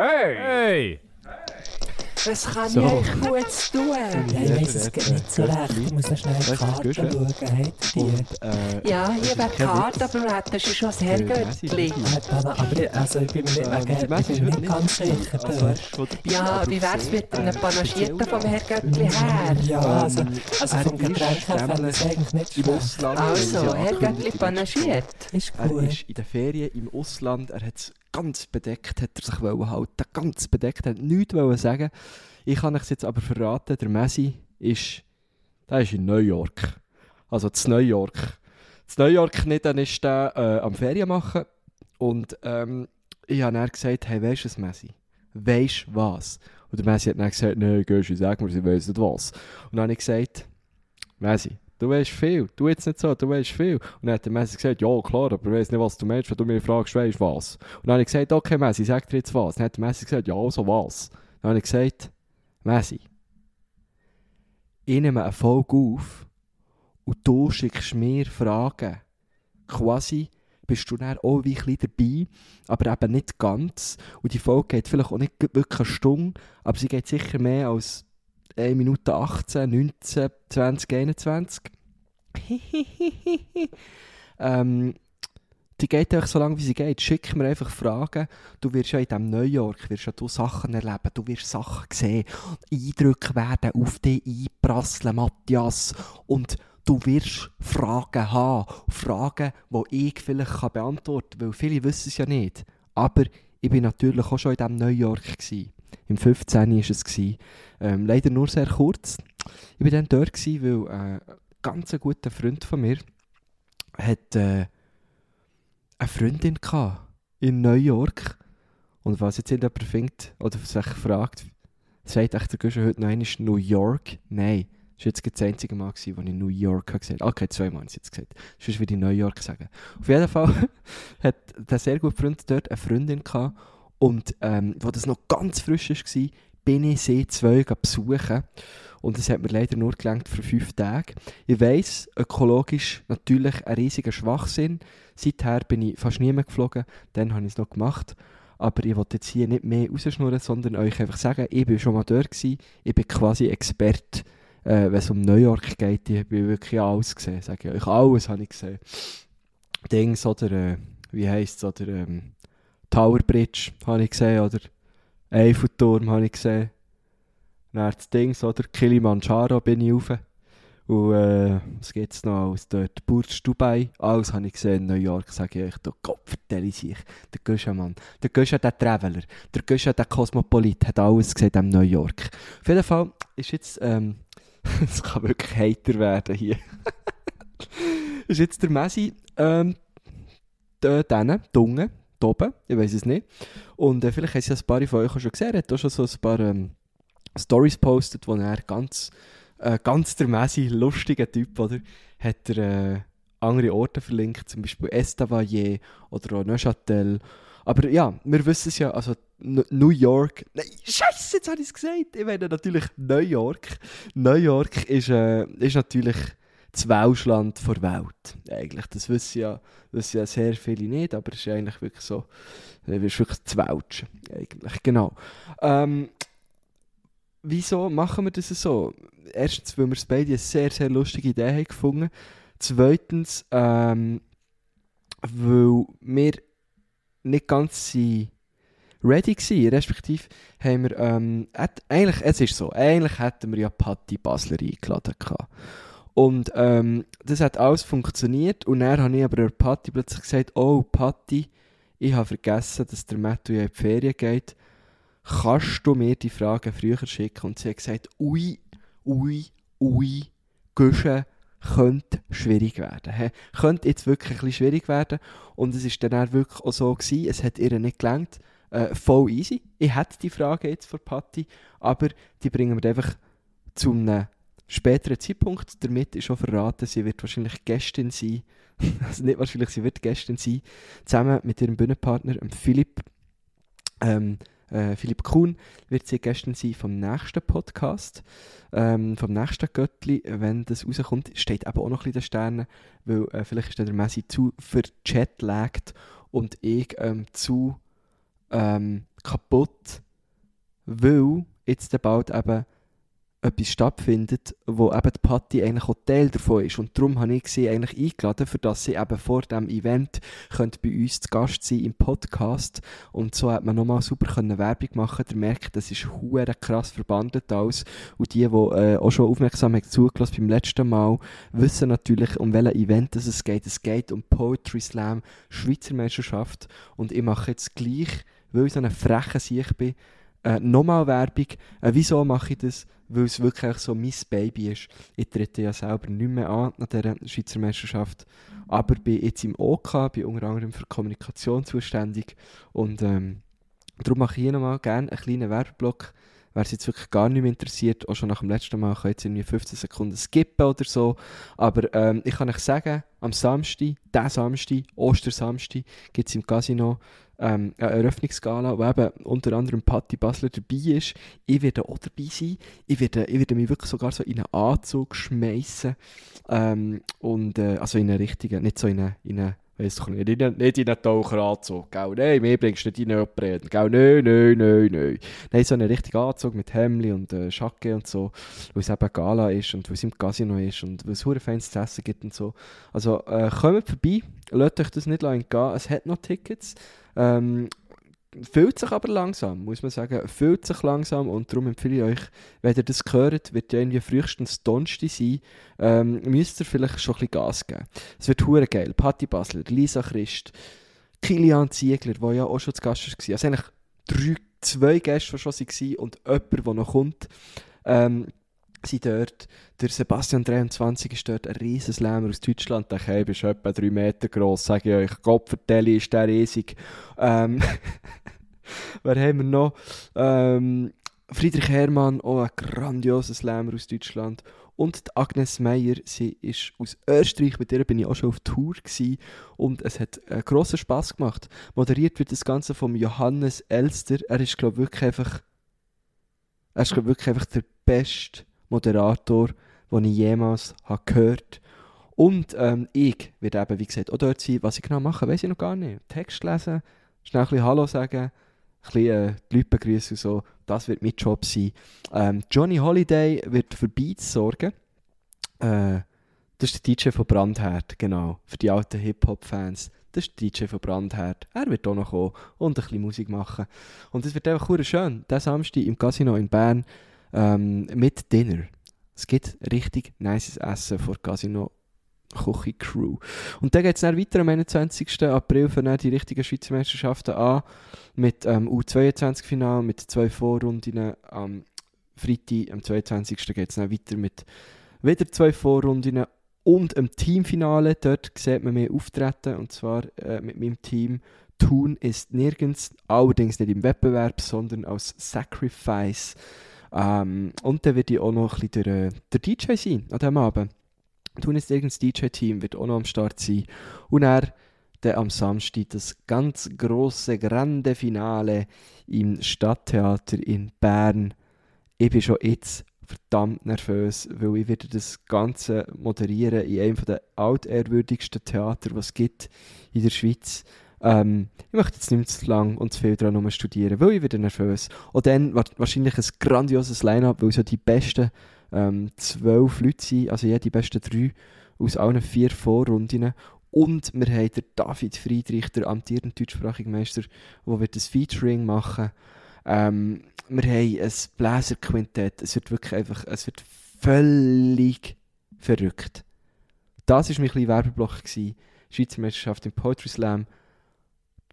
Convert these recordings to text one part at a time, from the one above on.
Hey! Hey! Was kann So. ich euch Gutes tun? Ich weiß es geht nicht so recht. Ich muss noch schnell die Karte schauen. Die? Und, äh, Ja, das hier ist wäre kein Karte, aber du hättest schon das Herrgöttli. Aber ich, also ich bin mir nicht, wegen, die ich bin ist mir nicht ganz sicher. Also, er ist Ja, aber wie wär's sehr, mit einem äh, Panagierten vom. Herrgöttli her? Ja, also, also Er vom ist Getränk her fände ich es eigentlich nicht Im schlecht. Ausland. Also, Herrgöttli panagiert. Ist Er gut. ist in den Ferien im Ausland, er hat es ganz bedeckt, hat er sich halten, ganz bedeckt, hat nichts sagen. Ich kann euch jetzt aber verraten, der Messi ist, der ist in New York. Also zu New York. Zu New York nicht, dann ist der äh, am Ferien machen und ähm, ich habe dann gesagt, hey, weisst du was, Messi? Weisst du was? Und der Messi hat dann gesagt, nein, gehst du, sag mir, sie weiss nicht was. Und dann habe ich gesagt, Messi, du weißt viel, du jetzt nicht so, du weißt viel. Und dann hat der Messi gesagt, ja klar, aber ich weiss nicht, was du meinst, wenn du mich fragst, weisst was. Und dann habe ich gesagt, okay Messi, sag dir jetzt was. Dann hat der Messi gesagt, ja also was. Dann habe ich gesagt, Messi, ich nehme eine Folge auf und du schickst mir Fragen. Quasi bist du dann auch ein bisschen dabei, aber eben nicht ganz. Und die Folge geht vielleicht auch nicht wirklich eine Stunde, aber sie geht sicher mehr als 1 Minute 18, 19, 20, 21. ähm, die geht einfach so lange, wie sie geht. Schick mir einfach Fragen. Du wirst ja in diesem New York wirst ja du Sachen erleben. Du wirst Sachen sehen. Eindrücke werden auf dich einprasseln, Matthias. Und du wirst Fragen haben. Fragen, die ich vielleicht kann beantworten kann. Weil viele wissen es ja nicht. Aber ich war natürlich auch schon in diesem New York. Gewesen. Im 15. war es. Ähm, leider nur sehr kurz. Ich war dann dort, gewesen, weil äh, ein ganz guter Freund von mir hat äh, eine Freundin gehabt in New York. Und was jetzt jemand findet oder sich fragt, sagt echt der Guschen heute noch einmal New York? Nein. Das war jetzt das einzige Mal, gewesen, wo ich New York gesagt habe. Okay, zweimal habe ich es jetzt gesagt. Sonst würde ich New York sagen. Auf jeden Fall hat der sehr gute Freund dort eine Freundin gehabt. Und ähm, wo das noch ganz frisch war, bin ich sie zwei besuchen. Und es hat mir leider nur gelangt für fünf Tage. Ich weiss, ökologisch natürlich ein riesiger Schwachsinn. Seither bin ich fast nie mehr geflogen. Dann habe ich es noch gemacht. Aber ich wollte jetzt hier nicht mehr rausschnurren, sondern euch einfach sagen, ich bin schon mal dort gewesen. Ich bin quasi Experte, äh, wenn es um New York geht. Ich habe wirklich alles gesehen, sage ich euch. Alles habe ich gesehen. Dings oder, äh, wie heisst es, oder ähm, Tower Bridge habe ich gesehen, oder Eiffelturm habe ich gesehen. Dann das Dings, oder Kilimanjaro bin ich rauf. Und äh, was gibt es noch alles dort? Burj Dubai, alles habe ich gesehen in New York, sage ich euch. Da Gott vertelle sich. Der Göscha Mann, der Göscha der Traveler, der Göscha der Kosmopolit, hat alles gesehen in New York. Auf jeden Fall ist jetzt, ähm, es kann wirklich heiter werden hier. ist jetzt der Messi, ähm, da, denen, Dunge, da oben, ich weiß es nicht. Und äh, vielleicht haben sie ein paar von euch schon gesehen, er hat auch schon so ein paar ähm, Stories postet, wo er ganz, äh, ganz der Messi, lustiger Typ, oder? Hat er äh, andere Orte verlinkt, zum Beispiel Estavayer oder auch Neuchâtel. Aber ja, wir wissen es ja, also New York, nein, scheiße, jetzt habe ich es gesagt, ich meine natürlich New York. New York ist, äh, ist natürlich das Welschland der Welt, eigentlich. Das wissen ja, wissen ja sehr viele nicht, aber es ist eigentlich wirklich so, es ist wirklich das Welschen, eigentlich, genau. Ähm, wieso machen wir das so? Erstens, weil wir es beide eine sehr, sehr lustige Idee haben gefunden. Zweitens, ähm, weil wir nicht ganz ready waren. Respektive haben wir, ähm, eigentlich, es ist so, eigentlich hätten wir ja Patti Basler eingeladen gehabt. Und ähm, das hat alles funktioniert und dann habe ich aber der Patti plötzlich gesagt, oh Patti, ich habe vergessen, dass der Matthew ja in die Ferien geht. Kannst du mir die Fragen früher schicken? Und sie hat gesagt, ui, ui, ui, Guschen könnte schwierig werden. He? Könnte jetzt wirklich ein bisschen schwierig werden. Und es ist dann auch wirklich auch so gewesen, es hat ihr nicht gelangt. Äh, voll easy. Ich hätte die Frage jetzt von Patti, aber die bringen wir einfach zu einem späteren Zeitpunkt. Damit ist schon verraten, sie wird wahrscheinlich Gästin sein. also nicht wahrscheinlich, sie wird Gästin sein. Zusammen mit ihrem Bühnenpartner, dem Philipp. Ähm, äh, Philipp Kuhn wird sie Gästin sein vom nächsten Podcast, ähm, vom nächsten Göttli, wenn das rauskommt, steht aber auch noch ein bisschen in den Sternen, weil äh, vielleicht ist dann der Messi zu verchatlaggt und ich ähm, zu ähm, kaputt, weil jetzt bald eben etwas stattfindet, wo eben die Patti eigentlich auch Teil davon ist. Und darum habe ich sie eigentlich eingeladen, für dass sie eben vor dem Event könnte bei uns zu Gast sein im Podcast. Und so hat man nochmal super können Werbung machen. Ihr merkt, das ist hure krass verbandelt alles. Und die, die äh, auch schon aufmerksam haben zugelassen beim letzten Mal, wissen natürlich, um welches Event es geht. Es geht um Poetry Slam, Schweizer Meisterschaft. Und ich mache jetzt gleich, weil ich so eine freche Sicht bin, äh, nochmal Werbung. Äh, wieso mache ich das? Weil es wirklich so mein Baby ist. Ich trete ja selber nicht mehr an an dieser Schweizer Meisterschaft, aber bin jetzt im OK, bin unter anderem für Kommunikation zuständig und ähm, darum mache ich hier nochmal gerne einen kleinen Werbeblock. Wer es jetzt wirklich gar nicht mehr interessiert, auch schon nach dem letzten Mal, kann jetzt irgendwie 15 Sekunden skippen oder so. Aber ähm, ich kann euch sagen, am Samstag, diesen Samstag, Ostersamstag, gibt es im Casino ähm, eine Eröffnungsgala, wo eben unter anderem Patti Basler dabei ist. Ich werde auch dabei sein. Ich werde, ich werde mich wirklich sogar so in einen Anzug schmeißen. Ähm, und, äh, also in einen richtigen, nicht so in einen, in einen weiss doch nicht, in einen, Taucheranzug? Nein, mir bringst du nicht in einen Operaten, gell? Nein, nein, nein, nein. Nein, so einen richtigen Anzug mit Hemli und äh, Jacke und so, weil es eben Gala ist und weil es im Casino ist und weil es hure Fans zu essen gibt und so. Also, äh, kommt vorbei, lasst euch das nicht entgehen, es hat noch Tickets. Ähm, fühlt sich aber langsam, muss man sagen. Fühlt sich langsam und darum empfehle ich euch, wenn ihr das hört, wird ja irgendwie frühestens Donnerstag sein, ähm, müsst ihr vielleicht schon ein bisschen Gas geben. Es wird hure geil. Patti Basler, Lisa Christ, Kilian Ziegler, der ja auch schon zu Gast war. Also eigentlich drei, zwei Gäste, die schon waren und jemand, der noch kommt. Ähm, sind dort. Der Sebastian 23 ist dort ein riesen Slammer aus Deutschland. Der Keib ist etwa 3 Meter groß, sage ich euch. Gott vertelle, ist der riesig. Ähm, wer haben wir noch? Ähm, Friedrich Hermann, auch ein grandioser Slammer aus Deutschland. Und Agnes Meyer, sie ist aus Österreich, mit der bin ich auch schon auf Tour gewesen. und es hat äh, grossen Spass gemacht. Moderiert wird das Ganze vom Johannes Elster. Er ist, glaube wirklich einfach, er ist, glaub, wirklich einfach der beste Moderator, den ich jemals habe gehört Und ähm, ich werde eben, wie gesagt, auch dort sein. Was ich genau mache, weiß ich noch gar nicht. Text lesen, schnell ein bisschen Hallo sagen, ein bisschen äh, die Leute begrüßen und so. Das wird mein Job sein. Ähm, Johnny Holiday wird für Beats sorgen. Äh, das ist der DJ von Brandherd, genau. Für die alten Hip-Hop-Fans. Das ist der DJ von Brandherd. Er wird auch noch kommen und ein bisschen Musik machen. Und es wird einfach cool schön. Der Samstag im Casino in Bern ähm, mit Dinner. Es gibt richtig nices Essen vor Casino Küche Crew. Und dann geht es weiter am 21. April für die richtigen Schweizer Meisterschaften an. Mit ähm, U22-Final, mit zwei Vorrunden am Freitag, am 22. geht es weiter mit wieder zwei Vorrunden und im Teamfinale. Dort sieht man mich auftreten und zwar äh, mit meinem Team. Tun ist nirgends, allerdings nicht im Wettbewerb, sondern als Sacrifice. Ähm, und dann wird ich auch noch ein bisschen der, äh, der DJ sein an diesem Abend. Tun ist irgendein DJ-Team, wird auch noch am Start sein. Und er dann am Samstag das ganz große grande Finale im Stadttheater in Bern. Ich bin schon jetzt verdammt nervös, weil ich werde das Ganze moderieren in einem der altehrwürdigsten Theater, was es gibt in der Schweiz. Ähm, ich möchte jetzt nicht zu lang und zu viel daran studieren, weil ich wieder nervös. Und dann wahrscheinlich ein grandioses Line-Up, weil so die besten ähm, zwölf Leute sind, also ja, die besten drei aus allen vier Vorrunden. Und wir haben den David Friedrich, der amtierende deutschsprachige Meister, der wird das Featuring machen. Ähm, wir haben ein Bläserquintett. Es wird wirklich einfach, es wird völlig verrückt. Das war mein Werbeblock. Gewesen. Schweizer Meisterschaft im Poetry Slam.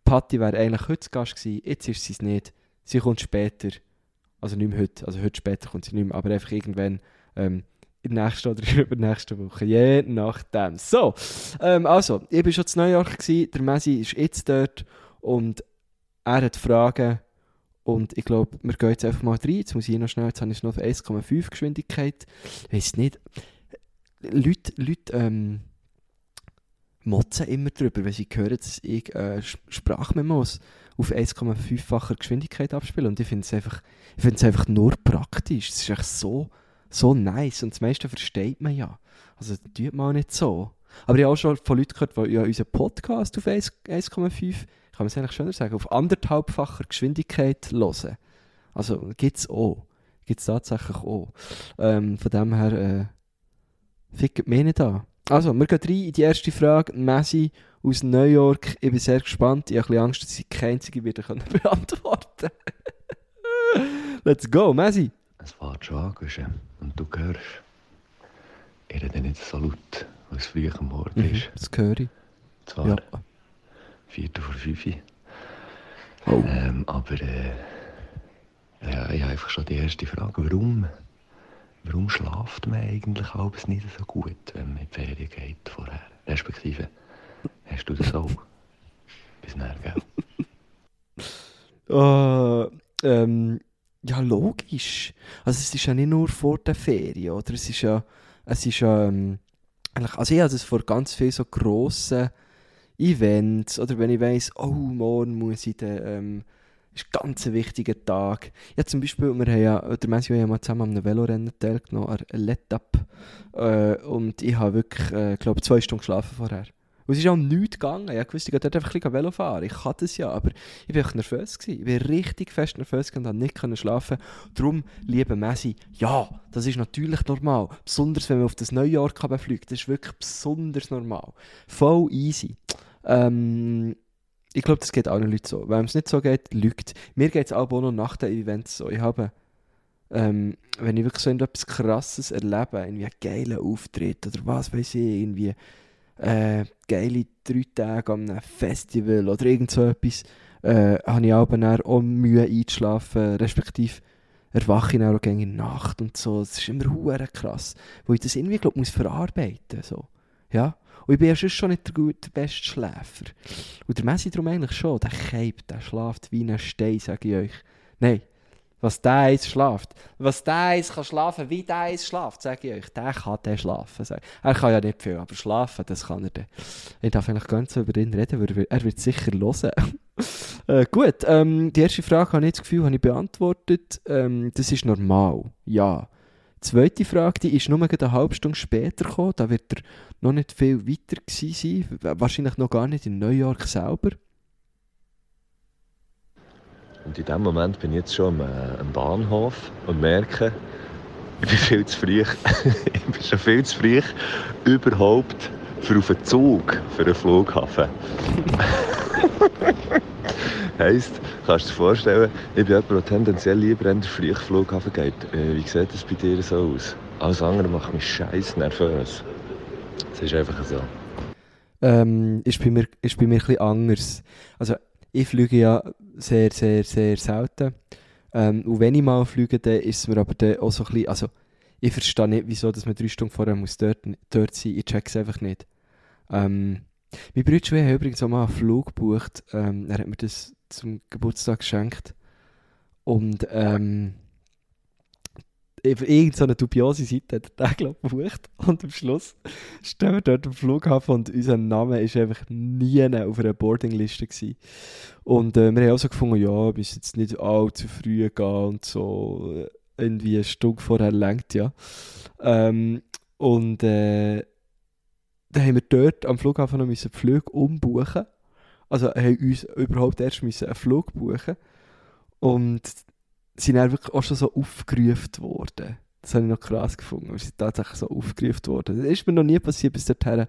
Patti wäre eigentlich heute Gast gewesen, jetzt ist sie es nicht. Sie kommt später. Also nicht mehr heute, also heute später kommt sie nicht mehr, aber einfach irgendwann ähm, in der nächsten oder übernächsten Woche, je nachdem. So, ähm, also, ich war schon in New York, gewesen, der Messi ist jetzt dort und er hat Fragen und ich glaube, wir gehen jetzt einfach mal rein. Jetzt muss ich noch schnell, jetzt habe ich noch auf 1,5 Geschwindigkeit. Ich weiß nicht, Leute, Leute ähm, motzen immer darüber, wenn sie hören, dass ich äh, Sprachmemos auf 1,5-facher Geschwindigkeit abspiele. Und ich finde es einfach, einfach nur praktisch. Es ist echt so, so nice. Und das meiste versteht man ja. Also, tut man auch nicht so. Aber ich habe auch schon von Leuten gehört, die ja unseren Podcast auf 1,5 kann man es eigentlich schöner sagen, auf anderthalbfacher Geschwindigkeit hören. Also gibt es auch. Gibt es tatsächlich auch. Ähm, von dem her, äh, fickt mich nicht an. Also, wir gehen rein in die erste Frage. Messi aus New York. Ich bin sehr gespannt. Ich habe ein bisschen Angst, dass ich keine einzige wieder beantworten Let's go, Messi. Es fährt schon an, und du hörst, ich rede nicht so laut, weil es früh am Morgen Mhm, ist. das höre ich. Zwar Ja. Viertel vor fünf. Oh. Ähm, aber äh, ja, ich habe einfach schon die erste Frage. Warum, warum schlaft man eigentlich alles nicht so gut, wenn man in die Ferien geht vorher? Respektive, hast du das auch? Bis nachher, gell? Äh, ähm, ja, logisch. Also es ist ja nicht nur vor der Ferien, oder? Es ist ja, es ist ja, ähm, also ich habe das vor ganz vielen so grossen Events, oder wenn ich weiss, oh, morgen muss ich dann, ähm, ist ein ganz wichtiger Tag. Ja, zum Beispiel, wir haben ja, der Messi und ich haben zusammen an einem Velorennen teilgenommen, an Let-Up. Äh, und ich habe wirklich, äh, glaube zwei Stunden geschlafen vorher. Und es ist auch nichts gegangen. Ich wusste, ich gehe dort einfach ein bisschen Velo fahren. Ich kann das ja, aber ich war nervös. Gewesen. Ich war richtig fest nervös und konnte nicht schlafen. Darum, liebe Messi, ja, das ist natürlich normal. Besonders, wenn man auf das Neujahr kann befliegt. Das ist wirklich besonders normal. Voll easy. Ähm, ich glaube, das geht allen Leuten so. Wenn es nicht so geht, lügt. Mir geht es auch noch nach den Events so. Ich habe, ähm, wenn ich wirklich so etwas Krasses erlebe, irgendwie einen geilen Auftritt oder was weiß ich, irgendwie äh, geile drei Tage an einem Festival oder irgend so etwas, äh, habe ich auch, dann auch Mühe einzuschlafen, respektive erwache ich auch in der Nacht und so. Das ist immer krass, wo ich das irgendwie, glaube muss verarbeiten so. Ja? Und ich bin ja sonst schon nicht der, gut, der beste Schläfer. Und der Messi darum eigentlich schon, der Cape, der schlaft wie ein Stein, sage ich euch. Nein, was der eins schlaft, was der eins kann schlafen, wie der eins schlaft, sage ich euch, der kann der schlafen. Er kann ja nicht viel, aber schlafen, das kann er dann. Ich darf eigentlich so über ihn reden, weil er wird sicher hören. äh, gut, ähm, die erste Frage habe ich das Gefühl, habe ich beantwortet. Ähm, das ist normal, ja. Die zweite Frage, die ist nur eine halbe Stunde später gekommen, da wird er noch nicht viel weiter gewesen sein, wahrscheinlich noch gar nicht in New York selber. Und in dem Moment bin ich jetzt schon am, äh, am Bahnhof und merke, ich bin viel zu früh. ich bin schon viel zu früh überhaupt für auf einen Zug für einen Flughafen. heisst, kannst du dir vorstellen, ich bin jemand, der tendenziell lieber an den Flughafen geht. Äh, Wie sieht das bei dir so aus? Alles andere macht mich scheiß nervös. Es ist einfach so. ähm, ist, bei mir, ist bei mir bisschen anders. Also, ich fliege ja sehr, sehr, sehr selten. Ähm, und wenn ich mal fliege, dann ist es mir aber dann auch so ein bisschen, also, ich verstehe nicht, wieso dass man drei Stunden vorher muss dort, dort sein muss. Ich check es einfach nicht. Ähm, mein Bruder hat übrigens auch mal einen Flug gebucht. Ähm, er hat mir das zum Geburtstag geschenkt. Und ähm, irgend so dubiose Seite hat er den, glaub, gebucht. Und am Schluss stehen wir dort am Flughafen und unser Name ist einfach nie auf einer Boardingliste gewesen. Und äh, wir haben auch so gefunden, ja, wir müssen jetzt nicht allzu früh gehen und so. Irgendwie eine Stunde vorher lenkt, ja. Ähm, und äh, dann haben wir dort am Flughafen noch die Flüge umbuchen. Also haben uns überhaupt erst einen Flug buchen. Und sind dann wirklich auch schon so aufgerufen worden. Das habe ich noch krass gefunden. Wir sind tatsächlich so aufgerufen worden. Das ist mir noch nie passiert bis dorthin.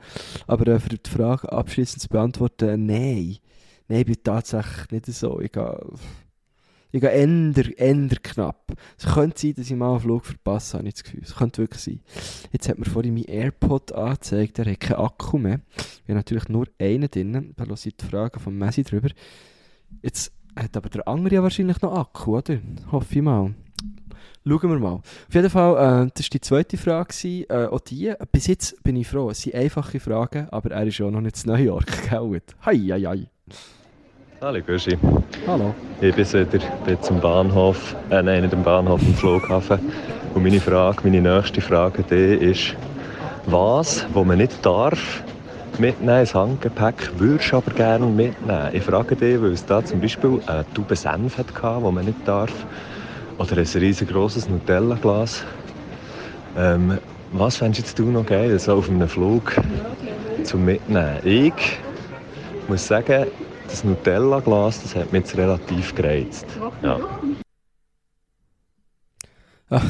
Aber äh, für die Frage abschließend zu beantworten, nein. Nein, ich bin tatsächlich nicht so. Ich gehe, ich gehe änder, änder knapp. Es könnte sein, dass ich mal einen Flug verpasse, habe ich das Gefühl. Es könnte wirklich sein. Jetzt hat mir vorhin mein AirPod angezeigt, der hat keinen Akku mehr. Ich habe natürlich nur einen drin. Da lasse ich die Frage von Messi drüber. Jetzt hat aber der andere ja wahrscheinlich noch Akku, oder? Hoffe ich mal. Schauen wir mal. Auf jeden Fall, äh, das war die zweite Frage. gewesen, Äh, auch die. Bis jetzt bin ich froh. Es sind einfache Fragen, aber er ist ja noch nicht in New York, gell? Hei, hei, hei. Hallo Gushi. Hallo. Ich bin wieder bin zum Bahnhof, äh, nein, nicht am Bahnhof, am Flughafen. Und meine Frage, meine nächste Frage dich ist, was, wo man nicht darf, mitnehmen ins Handgepäck, würdest du aber gerne mitnehmen? Ich frage dich, weil es da zum Beispiel eine Tube Senf hatte, die man nicht darf, oder ein riesengroßes Nutella-Glas. Ähm, was fändest du noch geil, so auf einem Flug zum Mitnehmen? Ich muss sagen, das Nutella-Glas, das hat mich jetzt relativ gereizt. Ja.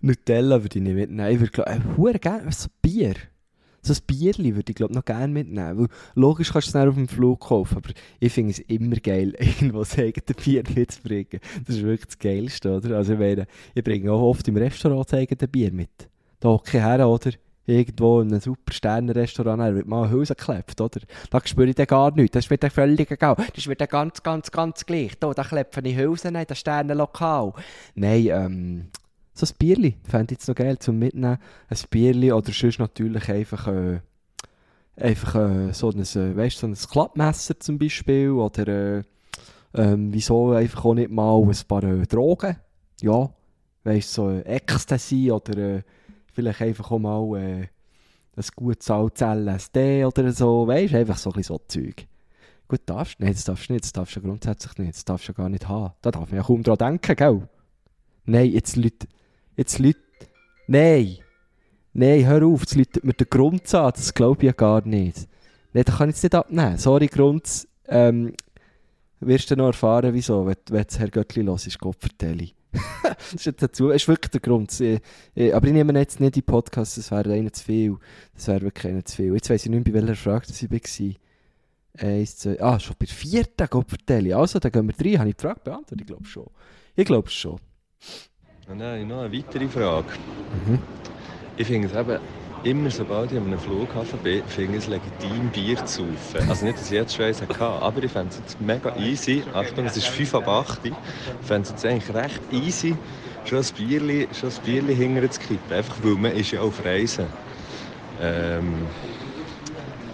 Nutella würde ich nicht mitnehmen. Ich würde glaub, äh, gerne so Bier. So ein Bierli würde ich glaube noch gerne mitnehmen. Weil logisch kannst du es dann auf dem Flug kaufen, aber ich finde es immer geil, irgendwo das eigene Bier mitzubringen. Das ist wirklich das Geilste, oder? Also ich meine, ich bringe auch oft im Restaurant das eigene Bier mit. Da hocke ich her, oder? Irgendwo in einem super Sterne-Restaurant, da wird mal eine Hülse geklebt, oder? Da spüre ich dann gar nichts. Das wird völlig egal. Das wird ganz, ganz, ganz gleich. Da, da klepfe ich Hülsen, nein, das Sterne-Lokal. Nein, ähm, so ein Bierli fände ich jetzt noch geil zum Mitnehmen. Ein Bierli oder sonst natürlich einfach, äh, einfach äh, so ein, äh, weißt, so ein Klappmesser zum Beispiel oder äh, ähm, wieso einfach auch nicht mal ein paar äh, Drogen. Ja, weißt so äh, Ecstasy oder äh, vielleicht einfach auch mal äh, ein gutes altes LSD oder so, weißt einfach so ein bisschen so Zeug. Gut, darfst du? Nein, das darfst du nicht, das darfst du grundsätzlich nicht, das darfst du gar nicht haben. Da darf man ja kaum dran denken, gell? Nein, jetzt Leute, jetzt Leute, nein, nein, hör auf, jetzt läutet mir der an, das glaube ich ja gar nicht. Nein, das kann ich jetzt nicht abnehmen. Sorry, Grund, ähm, wirst du noch erfahren, wieso, wenn, wenn das Herr Göttli los ist, Gott vertelle. das ist, jetzt dazu, das ist wirklich der Grund. Aber ich nehme jetzt nicht die Podcasts, das wäre einer zu viel. Das wäre wirklich einer zu viel. Jetzt weiss ich nicht bei welcher Frage das ich war. Eins, zwei, ah, schon bei der vierten, Gott vertelle. Also, dann gehen wir rein. Habe ich die Frage beantwortet? Ich glaube schon. Ich glaube schon. Und dann habe ich noch eine weitere Frage. Mhm. Ich finde es eben, immer sobald ich an einem Flughafen bin, finde ich es legitim, Bier zu saufen. Also nicht, dass ich jetzt schon eins hatte, aber ich fände es jetzt mega easy. Achtung, es ist 5 ab 8. Ich fände es jetzt eigentlich recht easy, schon ein Bierli, schon ein Bierli hinterher zu kippen. Einfach weil man ist ja auf Reisen. Ähm,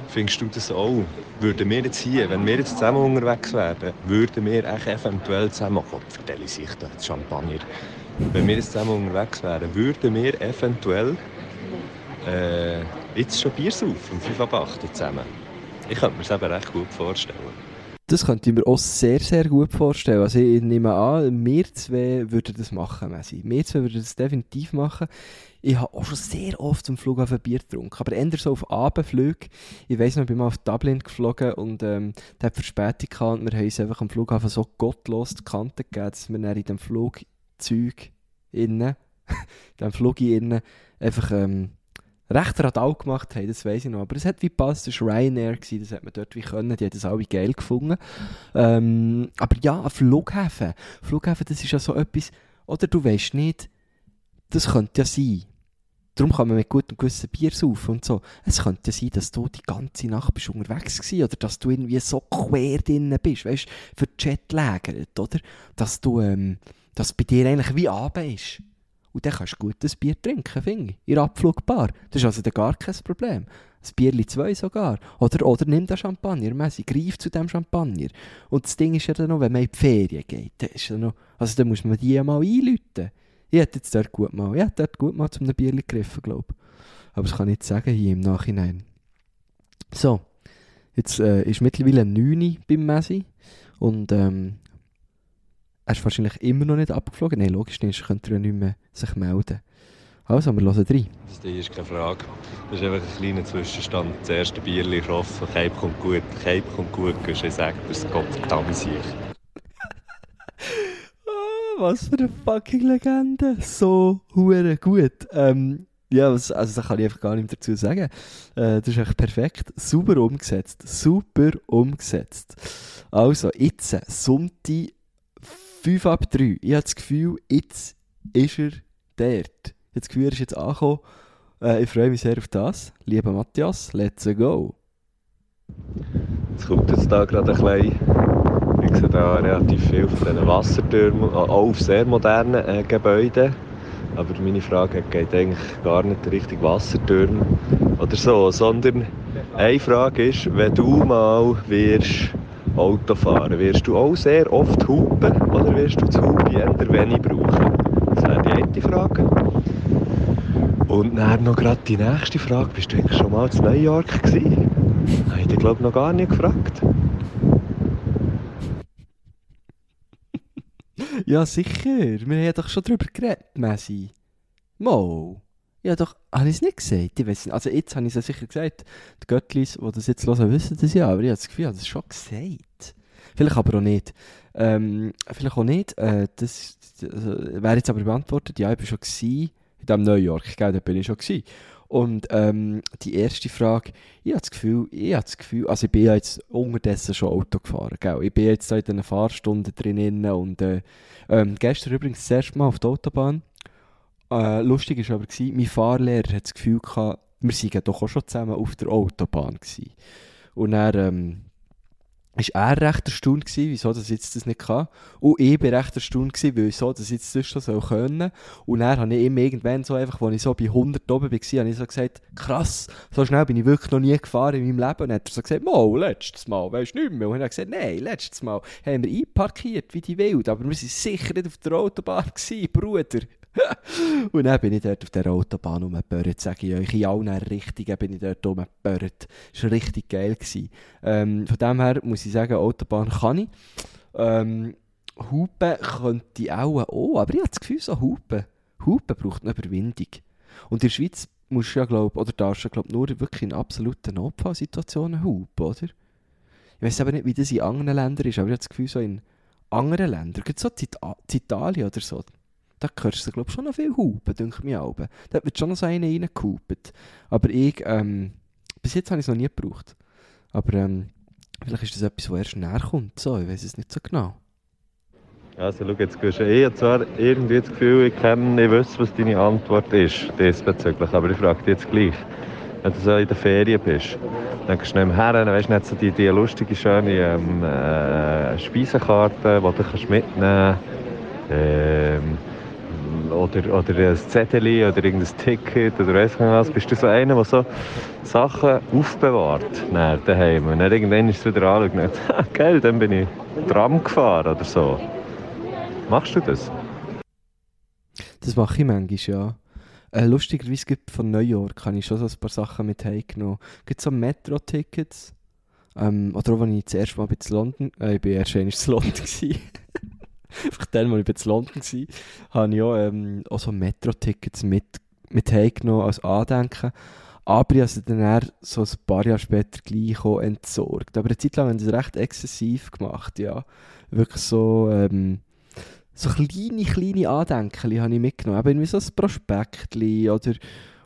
findest du das auch? Würden wir jetzt hier, wenn wir jetzt zusammen unterwegs wären, würden wir echt eventuell zusammen, oh vertelle ich sich da Champagner. Wenn wir jetzt zusammen unterwegs wären, würden wir eventuell äh, jetzt schon Bier saufen, um 5 ab 8 zusammen. Ich könnte mir das eben recht gut vorstellen. Das könnte ich mir auch sehr, sehr gut vorstellen. Also ich nehme an, wir zwei würden das machen, Messi. Wir zwei würden das definitiv machen. Ich habe auch schon sehr oft am Flughafen Bier getrunken, aber eher so auf Abendflüge. Ich weiss noch, ich bin mal auf Dublin geflogen und ähm, der hat Verspätung gehabt und wir haben uns einfach am Flughafen so gottlos die Kante gegeben, dass wir dann in dem Flugzeug innen, in dem Flug innen, einfach ähm, recht radau gemacht haben, das weiß ich noch. Aber es hat wie gepasst, das war Ryanair, gewesen, das hat man dort wie können, die haben das alle geil gefunden. Ähm, aber ja, ein Flughafen, Flughafen, das ist ja so etwas, oder du weißt nicht, das könnte ja sein. Darum kann man mit gutem Gewissen Bier saufen und so. Es könnte ja sein, dass du die ganze Nacht bist unterwegs warst oder dass du irgendwie so quer drin bist, weißt du, für die Jetlager, oder? Dass du, ähm, dass bei dir eigentlich wie Abend ist. Und dann kannst du gutes Bier trinken, finde ich. In der Abflugbar. Das ist also gar kein Problem. Ein Bierli zwei sogar. Oder, oder nimm den Champagner, Messi, greif zu dem Champagner. Und das Ding ist ja dann noch, wenn man in die Ferien geht, dann ist ja noch, also dann muss man die mal einläuten. Ich hätte jetzt dort gut mal, ich hätte dort gut mal zum Bierli gegriffen, glaube ich. Aber das kann ich nicht sagen hier im Nachhinein. So, jetzt äh, ist mittlerweile 9 Uhr beim Messi. Und ähm, er ist wahrscheinlich immer noch nicht abgeflogen. Nein, logisch nicht, sonst könnte er ja nicht mehr sich melden. Also, wir hören rein. Das ist keine Frage. Das ist einfach ein kleiner Zwischenstand. Das erste Bierli getroffen, Cape kommt gut, Cape kommt gut, kannst du sagen, das Gott verdammt sich. Ah, was für eine fucking Legende. So hure gut. Ähm, ja, also da kann ich einfach gar nicht mehr dazu sagen. Äh, das ist echt perfekt. Super umgesetzt. Super umgesetzt. Also, jetzt, Sonntag, 5 ab 3. Ich habe das Gefühl, jetzt ist er dort. Ich habe das Gefühl, er ist jetzt angekommen. Äh, ich freue mich sehr auf das. Lieber Matthias, let's go. Es kommt jetzt da gerade ein bisschen, ich sehe da relativ viel von diesen Wassertürmen, auch auf sehr modernen äh, Gebäuden. Aber meine Frage geht eigentlich gar nicht Richtung Wassertürme oder so, sondern eine Frage ist, wenn du mal wirst Auto fahren, wirst du auch sehr oft hupen oder wirst du das Hupen eher wenig brauchen? Das wäre die eine Frage. Und dann noch gerade die nächste Frage, bist du eigentlich schon mal in New York gewesen? Habe ich dich, glaube ich, noch gar nicht gefragt. Ja, sicher. Wir haben doch schon drüber geredet, Messi. Mo. Ja, doch, habe ich es nicht gesagt? Ich weiss nicht. Also jetzt habe ich es ja sicher gesagt. Die Göttlis, die das jetzt hören, wissen das ja, aber ich habe das Gefühl, ich habe das schon gesagt. Vielleicht aber auch nicht. Ähm, vielleicht auch nicht. Äh, das also, wäre jetzt aber beantwortet. Ja, ich war schon in diesem New York, gell, da bin ich schon gewesen. Und ähm, die erste Frage, ich habe das Gefühl, ich habe das Gefühl, also ich bin ja jetzt unterdessen schon Auto gefahren, gell? Ich bin jetzt so in diesen Fahrstunden drin und äh, ähm, gestern übrigens das erste Mal auf der Autobahn. Äh, lustig war aber, gewesen, mein Fahrlehrer hat das Gefühl gehabt, wir seien doch auch schon zusammen auf der Autobahn gewesen. Und er ähm, ist er recht erstaunt gewesen, wieso ich jetzt das nicht kann. Und ich bin recht erstaunt gewesen, wieso ich jetzt das schon so können. Und dann habe ich ihm irgendwann so einfach, als ich so bei 100 oben war, habe ich so gesagt, krass, so schnell bin ich wirklich noch nie gefahren in meinem Leben. Und dann hat er so gesagt, mal, letztes Mal, weisst du nicht mehr. Und habe ich gesagt, nein, letztes Mal haben wir einparkiert wie die Wild, aber wir waren sicher nicht auf der Autobahn gewesen, Bruder. und dann bin ich dort auf der Autobahn rumgebörrt, sage ich euch. In allen Richtungen bin ich dort rumgebörrt. Das war richtig geil. Ähm, von dem her muss ich sagen, Autobahn kann ich. Ähm, Hupen könnte ich auch, auch, aber ich habe das Gefühl, so Hupen, Hupen braucht eine Überwindung. Und in der Schweiz musst du ja, glaub, oder darfst du, glaub, nur wirklich in absoluten Notfallsituationen hupen, oder? Ich weiß aber nicht, wie das in anderen Ländern ist, aber ich habe das Gefühl, so in anderen Ländern, gerade so in Italien oder so, da hörst du, glaube ich, schon noch viel Hupen, denke mir auch. Da wird schon noch so einer reingehupet. Aber ich, ähm, bis jetzt habe ich es noch nie gebraucht. Aber ähm, vielleicht ist das etwas, was erst näher kommt. So, ich weiß es nicht so genau. Also, schau, jetzt gehst du eh zwar irgendwie das Gefühl, ich kenne, ich wüsste, was deine Antwort ist, diesbezüglich, aber ich frage dich jetzt gleich. Wenn du so in der Ferien bist, dann gehst du nicht mehr her, dann weißt du nicht so die, die lustige, schöne ähm, äh, Speisekarte, die du kannst mitnehmen kannst. Ähm, oder, oder ein Zettel oder irgendein Ticket oder weiss ich was. Bist du so einer, der so Sachen aufbewahrt dann, daheim und dann irgendwann ist es wieder anschaut und geil, dann bin ich Tram gefahren oder so. Machst du das? Das mache ich manchmal, ja. Äh, lustigerweise gibt von New York habe ich schon so ein paar Sachen mit heimgenommen. Gibt so Metro-Tickets. Ähm, oder auch, als ich das erste Mal in London, äh, ich war erst einmal in London. Einfach dann, als ich in London war, habe ich auch, ähm, auch so Metro-Tickets mit, mit heimgenommen als Andenken. Aber ich habe sie dann so ein paar Jahre später gleich auch entsorgt. Aber eine Zeit lang haben sie das recht exzessiv gemacht, ja. Wirklich so, ähm, so kleine, kleine Andenken habe ich mitgenommen. Eben wie so ein Prospekt oder,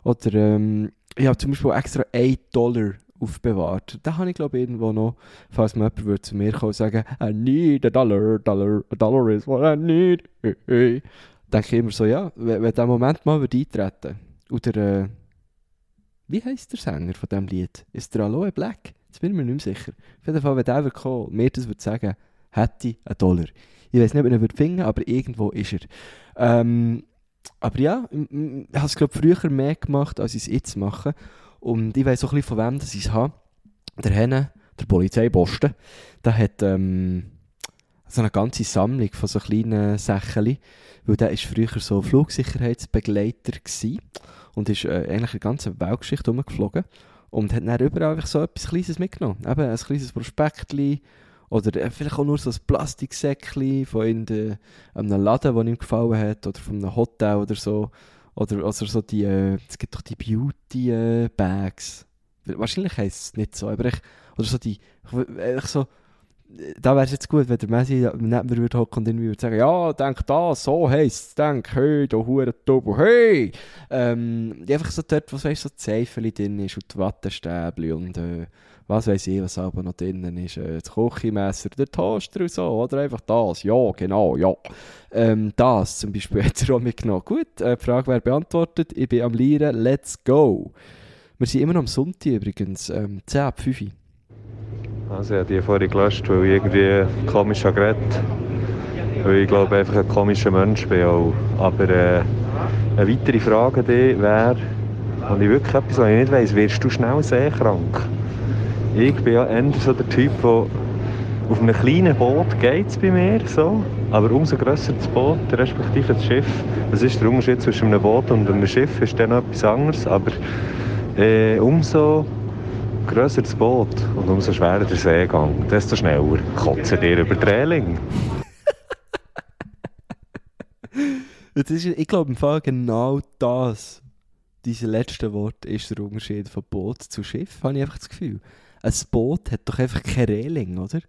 oder ähm, ich habe zum Beispiel extra 1 Dollar aufbewahrt. Da habe ich glaube irgendwo noch, falls mir jemand würde zu mir kommen und sagen, I need a dollar, dollar, a dollar is what I need. Denke ich immer so, ja, wenn, wenn der Moment mal würde eintreten oder äh, wie heisst der Sänger von diesem Lied? Ist der Aloe Black? Jetzt bin ich mir nicht mehr sicher. Auf jeden Fall, wenn der kommen mir das würde sagen, hätte ich einen Dollar. Ich weiß nicht, ob ich ihn würde finden, aber irgendwo ist er. Ähm, aber ja, ich, ich habe es glaube früher mehr gemacht, als ich es jetzt mache. Und ich weiß auch ein bisschen, von wem das ich es habe. Der Henne, der Polizeiposten, der hat ähm, so eine ganze Sammlung von so kleinen Sachen, weil der war früher so Flugsicherheitsbegleiter gewesen und ist äh, eigentlich in der ganzen Weltgeschichte rumgeflogen und hat dann überall so etwas Kleines mitgenommen. Eben ein kleines Prospektli oder äh, vielleicht auch nur so ein Plastiksäckchen von in einem Laden, der ihm gefallen hat oder von einem Hotel oder so. Oder also so die, äh, es gibt doch die Beauty-Bags. Äh, Wahrscheinlich heisst es nicht so, aber ich, oder so die, ich so, da wäre es jetzt gut, wenn der Messi neben mir würde und irgendwie würde sagen, ja, denk das, so heisst es, denk, hey, du hure Tobu, hey! Ähm, einfach so dort, was weißt so Zeifeli drin ist und die Wattestäbli und äh, was weiß ich, was aber noch drinnen ist, äh, das Küchenmesser, der Toaster und so, oder einfach das, ja, genau, ja. Ähm, das zum Beispiel hat er auch mitgenommen. Gut, äh, die Frage wäre beantwortet, ich bin am Lieren, let's go! Wir sind immer noch am Sonntag übrigens, ähm, 10 ab 5 Uhr. Also ich habe die vorhin gelöscht, weil ich irgendwie komisch habe geredet. Weil ich glaube einfach ein komischer Mensch bin auch. Aber äh, eine weitere Frage wäre, und ich wirklich etwas, was ich nicht weiss, wirst du schnell seekrank? Ich bin ja eher so der Typ, der auf einem kleinen Boot geht es bei mir so, aber umso grösser das Boot, respektive das Schiff. Was ist der Unterschied zwischen einem Boot und einem Schiff? Ist dann etwas anderes, aber äh, umso grösser das Boot und umso schwerer der Seegang, desto schneller kotzen dir über die Reling. das ist, ich glaube im Fall genau das. diese letzte Wort ist der Unterschied von Boot zu Schiff, habe ich einfach das Gefühl. Ein Boot hat doch einfach keine Reling, oder?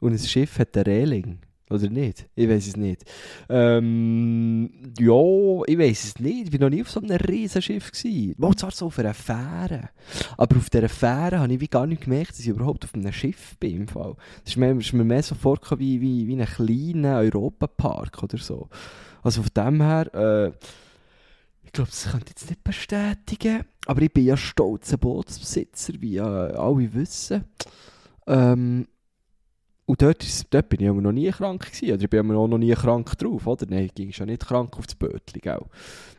Und ein Schiff hat eine Reling. Oder nicht? Ich weiß es nicht. Ähm, ja, ich weiß es nicht. Ich war noch nie auf so einem riesen Schiff. Gewesen. Mal zwar so auf einer Fähre. Aber auf dieser Fähre habe ich wie gar nicht gemerkt, dass ich überhaupt auf einem Schiff bin. Im Fall. Das ist mir, ist mir mehr so vorgekommen wie, wie, wie ein kleiner Europapark oder so. Also von dem her, äh, ich glaube, das könnte ich jetzt nicht bestätigen. Aber ich bin ja stolzer Bootsbesitzer, wie ja alle wissen. Ähm, und dort, ist, dort bin ich aber noch nie krank gewesen. Oder ich bin aber auch noch nie krank drauf, oder? Nein, ging schon nicht krank auf das Bötli, gell?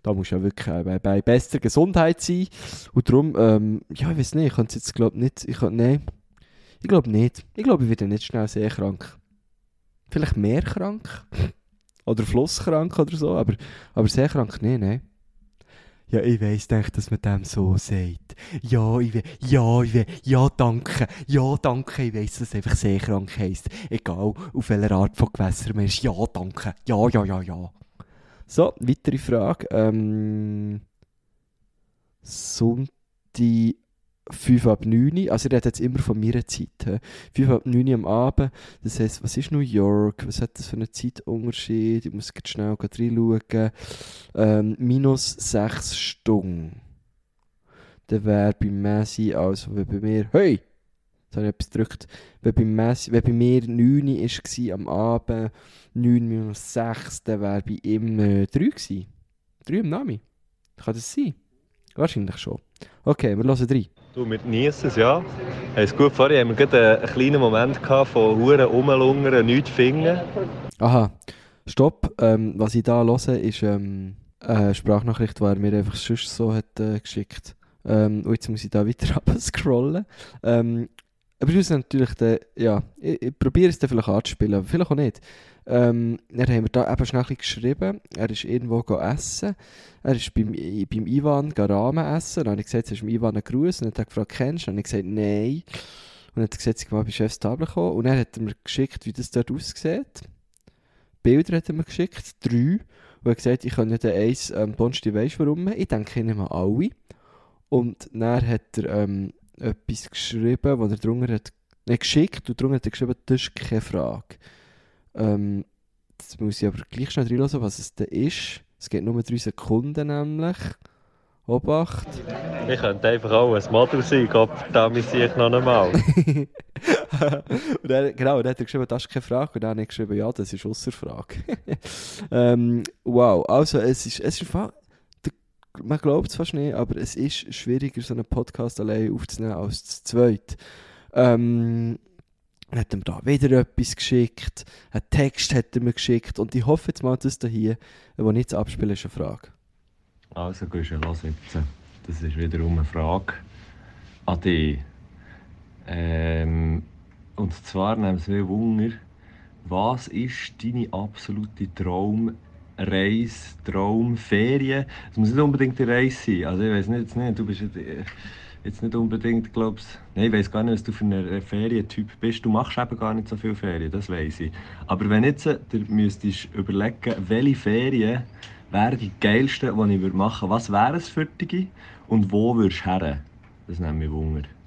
Da muss ja wirklich äh, bei, bei bester Gesundheit sein. Und darum, ähm, ja, ich weiß nicht, ich könnte jetzt, glaube nicht, ich kann, nein, ich glaube nicht. Ich glaube, ich werde nicht schnell sehr krank. Vielleicht mehr krank. oder flusskrank oder so, aber, aber sehr krank, nein, nein. Ja, ich weiss, denke, dass man dem so sagt. Ja, ich we ja, ich we ja, danke, ja, danke, ich weiss, dass es einfach seekrank heisst. Egal, auf welcher Art von Gewässer man ist. Ja, danke, ja, ja, ja, ja. So, weitere Frage. Ähm, Sonntag 5 ab 9 Also, ich rede jetzt immer von meiner Zeit. he. 5 ab 9 am Abend. Das heisst, was ist New York? Was hat das für einen Zeitunterschied? Ich muss jetzt schnell reinschauen. Ähm, minus 6 Stunden. Dann wäre bei Messi, also wenn bei mir, hey! Jetzt habe ich etwas gedrückt. Wenn bei, mir 9 war am Abend, 9 minus 6, dann wäre bei ihm äh, 3 gewesen. 3 am Nami. Kann das sein? Wahrscheinlich schon. Okay, wir hören 3. Du, wir genießen es, ja. Es gut vorher. Haben wir gerade einen kleinen Moment gehabt von Huren rumlungern, nichts finden. Aha, stopp. Ähm, was ich da höre, ist ähm, eine Sprachnachricht, die er mir einfach sonst so hat äh, geschickt. Ähm, und jetzt muss ich da weiter abscrollen. Ähm, aber ich natürlich, den, ja, ich, ich probiere es dann vielleicht anzuspielen, aber vielleicht auch nicht. Ähm, dann haben wir da eben schnell ein geschrieben, er ist irgendwo essen. Er ist beim, beim Ivan Ramen essen. Dann habe ich gesagt, du hast dem Ivan einen Gruß. Und dann hat er gefragt, kennst du? Dann habe ich gesagt, nein. Und dann hat er gesagt, ich mal bei Chefs Table. Und dann hat er mir geschickt, wie das dort aussieht. Bilder hat er mir geschickt, drei. Und er hat gesagt, ich kann nicht eins ähm, Bonsti weisst warum. Ich denke, ich nehme alle. Und dann hat er ähm, etwas geschrieben, wo er drunter hat, nicht geschickt, und drunter hat er geschrieben, das ist keine Frage. Ähm, jetzt muss ich aber gleich schnell reinlassen, was es denn ist. Es geht nur drei Sekunden nämlich. Obacht. Ich könnte einfach auch ein Model sein, Gott verdammt, sehe ich noch einmal. und dann, genau, dann hat er geschrieben, das ist keine Frage. Und dann habe ich geschrieben, ja, das ist ausser Frage. ähm, wow, also es ist, es ist man glaubt es fast nicht, aber es ist schwieriger, so einen Podcast allein aufzunehmen als zu zweit. Ähm, dann hat er mir da wieder etwas geschickt, einen Text hat er mir geschickt und ich hoffe jetzt mal, dass das hier, was ich jetzt abspiele, ist eine Frage. Also, du los jetzt. Das ist wiederum eine Frage an dich. Ähm, und zwar nehmen wir Wunder. Was ist deine absolute Traumreise, Traumferien? Es muss nicht unbedingt eine Reise sein. Also ich weiß nicht, nicht, du bist jetzt, nicht unbedingt, glaubst Nein, ich weiß gar nicht, was du für ein Ferientyp bist. Du machst eben gar nicht so viele Ferien, das weiß ich. Aber wenn jetzt, äh, du müsstest überlegen, welche Ferien wären die geilsten, die ich machen würde. Was wären es für dich und wo würdest du her? Das nimmt mich Wunder.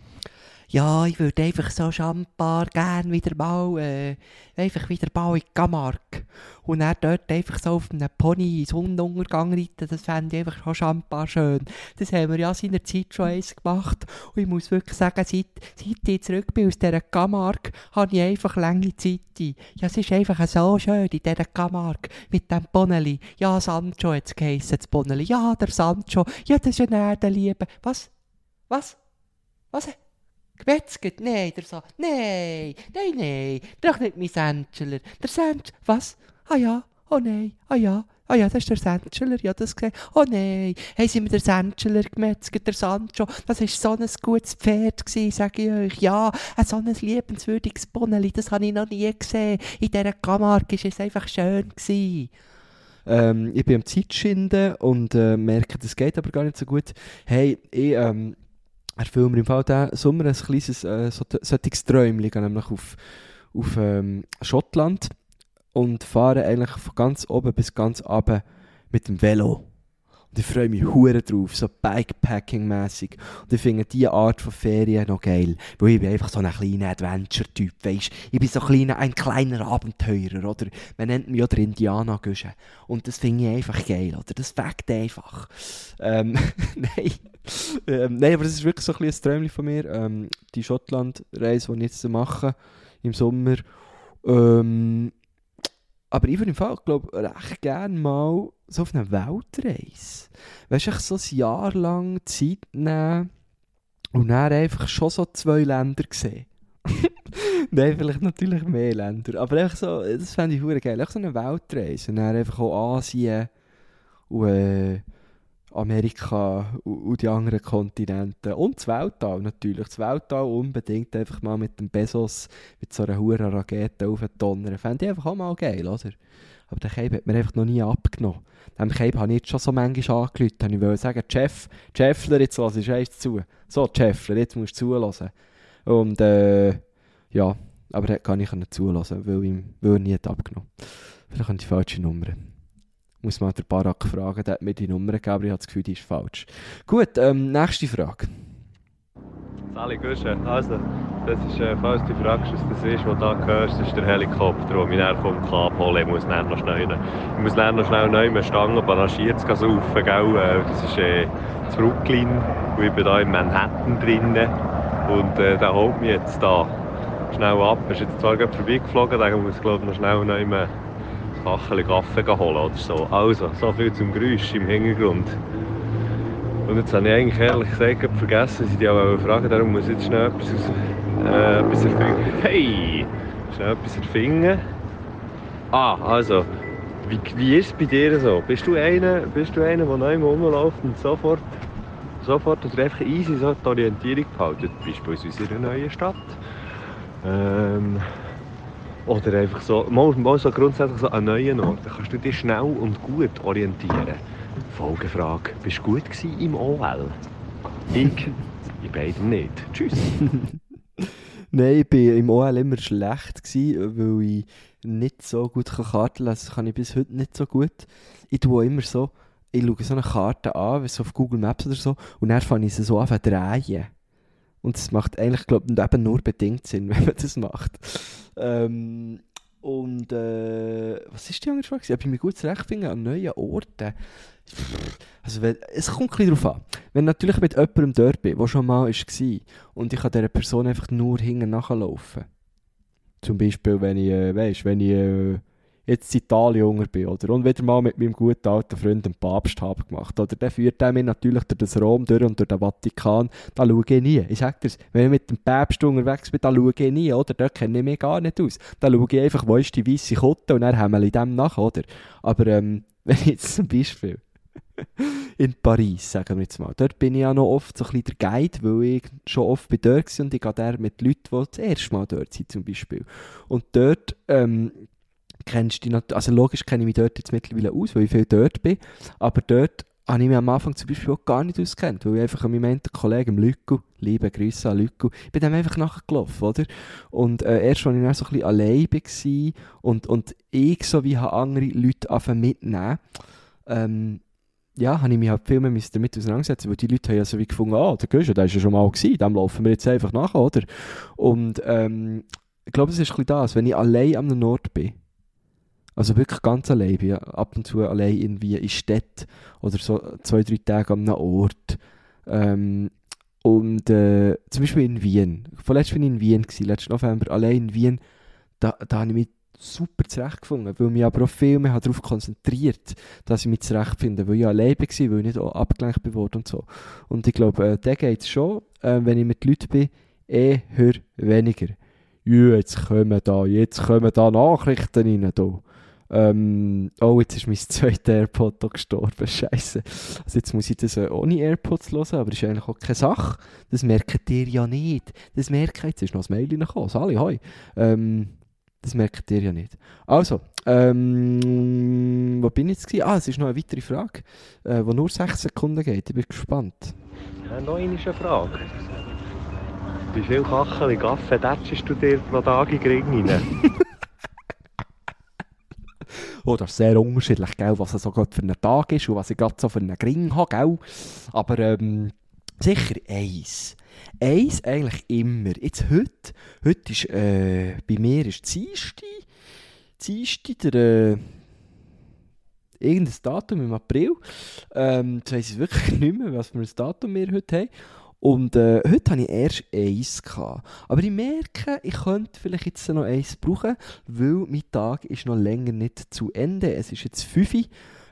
Ja, ich würde einfach so Champar gern wieder mal, äh, einfach wieder mal in Camargue. Und dann dort einfach so auf einem Pony Sonnenuntergang reiten, das fände ich einfach schon Champar schön. Das haben wir ja seinerzeit schon eins gemacht. Und ich muss wirklich sagen, seit, seit ich zurück bin aus dieser Camargue, habe ich einfach lange Zeit. Ja, es ist einfach so schön in dieser Camargue mit dem Boneli. Ja, Sancho hat es geheissen, das Boneli. Ja, der Sancho. Ja, das ist ein Erdenliebe. Was? Was? Was? Gemetzget? Nein, der so. Nein, nein, nein. Doch nicht mein Sandscheler. Der Sandsch. Was? Ah ja. Oh nein. Ah ja. Ah ja, das ist der Sandscheler. Ja, das gesehen. Oh nein. Haben sie mir den Sandscheler gemetzget, der Sancho? Das war so ein gutes Pferd, gewesen, sage ich euch. Ja, so ein liebenswürdiges Bonneli. Das habe ich noch nie gesehen. In dieser Camargue war es einfach schön. Gewesen. Ähm, ich bin am Zeitschinden und äh, merke, das geht aber gar nicht so gut. Hey, ich ähm, erfülle mir im Fall diesen Sommer ein kleines äh, so, solches Träumchen, nämlich auf, auf ähm, Schottland und fahre eigentlich von ganz oben bis ganz runter mit dem Velo. Und ich freue mich hure drauf, so Bikepacking-mässig. Und ich finde diese Art von Ferien noch geil. Weil ich bin einfach so ein kleiner Adventure-Typ, weisst Ich bin so ein kleiner, ein kleiner Abenteurer, oder? Man nennt mich ja der Indianer. Und das finde ich einfach geil, oder? Das fängt einfach. Ähm, nein. ähm, nein, aber das ist wirklich so ein von mir. Ähm, die Schottland-Reise, die ich jetzt mache im Sommer. Ähm, aber ich würde im Fall, glaube recht gerne mal so auf eine Weltreise. Weißt du, echt so ein Jahr lang Zeit nehmen und dann einfach schon so zwei Länder sehen. Nein, vielleicht natürlich mehr Länder. Aber einfach so, das fände ich geil. Echt so eine Weltreise. Und dann einfach auch Asien und äh, Amerika und, die anderen Kontinente. Und das Weltall natürlich. Das Weltall unbedingt einfach mal mit dem Bezos mit so einer hohen Rakete aufdonnern. Fände ich einfach auch mal geil, oder? Aber der Cape hat mir einfach noch nie abgenommen. Dem Cape habe ich jetzt schon so manchmal angerufen. Ich wollte sagen, Chef, Chefler, jetzt lass ich eins zu. So, Chefler, jetzt musst du zulassen. Und äh, ja, aber das kann ich nicht zulassen, weil, ihm, weil nie abgenommen Vielleicht habe ich die falsche Nummer. Muss mal den Barack fragen, der hat mir die Nummer gegeben, aber ich habe das Gefühl, die ist falsch. Gut, ähm, nächste Frage. Sali Gusche, also, das ist, äh, falls du fragst, was das ist, was du da hörst, das ist der Helikopter, der mich dann vom Kap holen. Ich muss noch schnell, ich muss dann noch schnell neu mit Stangen panaschiert zu saufen, gell? Äh, Das ist äh, zu Brooklyn und ich bin da in Manhattan drinnen und äh, der holt mich jetzt da schnell ab. Ist jetzt zwar gerade vorbeigeflogen, dann muss ich noch schnell neu Kachel Kaffee holen oder so. Also, so viel zum Geräusch im Hintergrund. Und jetzt habe ich eigentlich ehrlich gesagt vergessen, sie die auch fragen, darum muss ich jetzt schnell etwas, aus, äh, etwas erfinden. Hey! Schnell etwas erfinden. Ah, also, wie, wie ist es bei dir so? Bist du einer, bist du einer der neu rumläuft und sofort, sofort oder einfach easy so die Orientierung behalten? Beispielsweise in einer neuen Stadt. Ähm, oder einfach so, mal, mal so grundsätzlich so an neuen Orten. Kannst du dich schnell und gut orientieren? Folgefrage. Bist du gut gewesen im OL? Ich? In beiden nicht. Tschüss. Nein, ich war im OL immer schlecht, gewesen, weil ich nicht so gut Karten lesen kann. Kann ich bis heute nicht so gut. Ich tue immer so, ich schaue so eine Karte an, wie so auf Google Maps oder so, und dann fange ich sie so an zu drehen. Und das macht eigentlich, glaube ich, eben nur bedingt Sinn, wenn man das macht. Ähm, und äh, was ist die andere Frage? Ob ich mich gut zurechtfinde an neuen Orten? Also, wenn, es kommt ein bisschen darauf an. Wenn ich natürlich mit jemandem dort bin, der schon mal war und ich kann dieser Person einfach nur hinten nachlaufen. Zum Beispiel, wenn ich, äh, weißt, wenn ich äh, jetzt in Italien junger bin, oder? Und wieder mal mit meinem guten alten Freund den Papst habe gemacht, oder? Dann führt mich natürlich durch das Rom durch und durch den Vatikan. Da schaue ich nie. Ich sage dir, wenn ich mit dem Papst unterwegs bin, da schaue ich nie, oder? Dort kenne ich mich gar nicht aus. Da schaue ich einfach, wo ist die weiße Kutte und dann haben wir dem nach, oder? Aber ähm, wenn ich jetzt zum Beispiel in Paris, sagen wir jetzt mal. Dort bin ich ja noch oft so ein bisschen der Guide, weil ich schon oft bei dort war und ich gehe der mit Leuten, die das erste Mal dort sind zum Beispiel. Und dort ähm, kennst dich also logisch kenne ich mich dort jetzt mittlerweile aus, weil ich viel dort bin, aber dort habe ich mich am Anfang zum Beispiel auch gar nicht auskennt, weil ich einfach an meinem einen Kollegen, Lüko, liebe Grüße an Lüko, ich bin dem einfach nachgelaufen, oder? Und äh, erst, als ich dann so ein bisschen allein war und, und ich so wie andere Leute mitnehmen, ähm, ja, habe ich mich halt viel mehr damit auseinandersetzen, weil die Leute haben ja so wie gefunden, ah, der Göscher, der ist ja schon mal gewesen, dem laufen wir jetzt einfach nach, oder? Und ähm, ich glaube, es ist ein bisschen das, wenn ich allein am Nord bin, also wirklich ganz allein bin, ab und zu allein irgendwie in Städten oder so zwei, drei Tage an einem Ort. Ähm, und äh, zum Beispiel in Wien. Vorletzt bin ich in Wien, gewesen, letzten November, allein in Wien. Da, da habe ich mich super zurechtgefunden, weil ich mich aber auch viel mehr darauf konzentriert dass ich mich zurechtfinde, weil ich allein war, weil ich nicht auch abgelenkt bin und so. Und ich glaube, äh, da geht es schon, äh, wenn ich mit Leuten bin, eher weniger. Ja, jetzt kommen da, jetzt kommen da Nachrichten rein, da. Ähm, oh, jetzt ist mein zweiter AirPod da gestorben, scheiße. Also jetzt muss ich das ohne AirPods hören, aber das ist eigentlich auch keine Sache. Das merkt ihr ja nicht. Das merkt jetzt ist noch ein Mail reingekommen. Sali, hoi. Ähm, das merkt ihr ja nicht. Also, ähm, wo bin ich jetzt? gewesen? Ah, es ist noch eine weitere Frage, äh, die nur 6 Sekunden geht. Ich bin gespannt. Ja, noch eine Frage. Wie viel Kachel Kaffee tätschest du dir pro Tag in den Ring rein? Oh, das ist sehr unterschiedlich, gell, was so gerade für einen Tag ist und was ich gerade so für einen Gring habe, gell. Aber ähm, sicher eins. Eins eigentlich immer. Jetzt heute, heute ist, äh, bei mir ist Dienstag, Dienstag, der, äh, irgendein Datum im April. Ähm, jetzt weiss ich wirklich nicht mehr, was für ein Datum wir heute haben. Und äh, heute hatte ich erst eins. Gehabt. Aber ich merke, ich könnte vielleicht jetzt noch eins brauchen, weil mein Tag ist noch länger nicht zu Ende. Es ist jetzt 5 Uhr.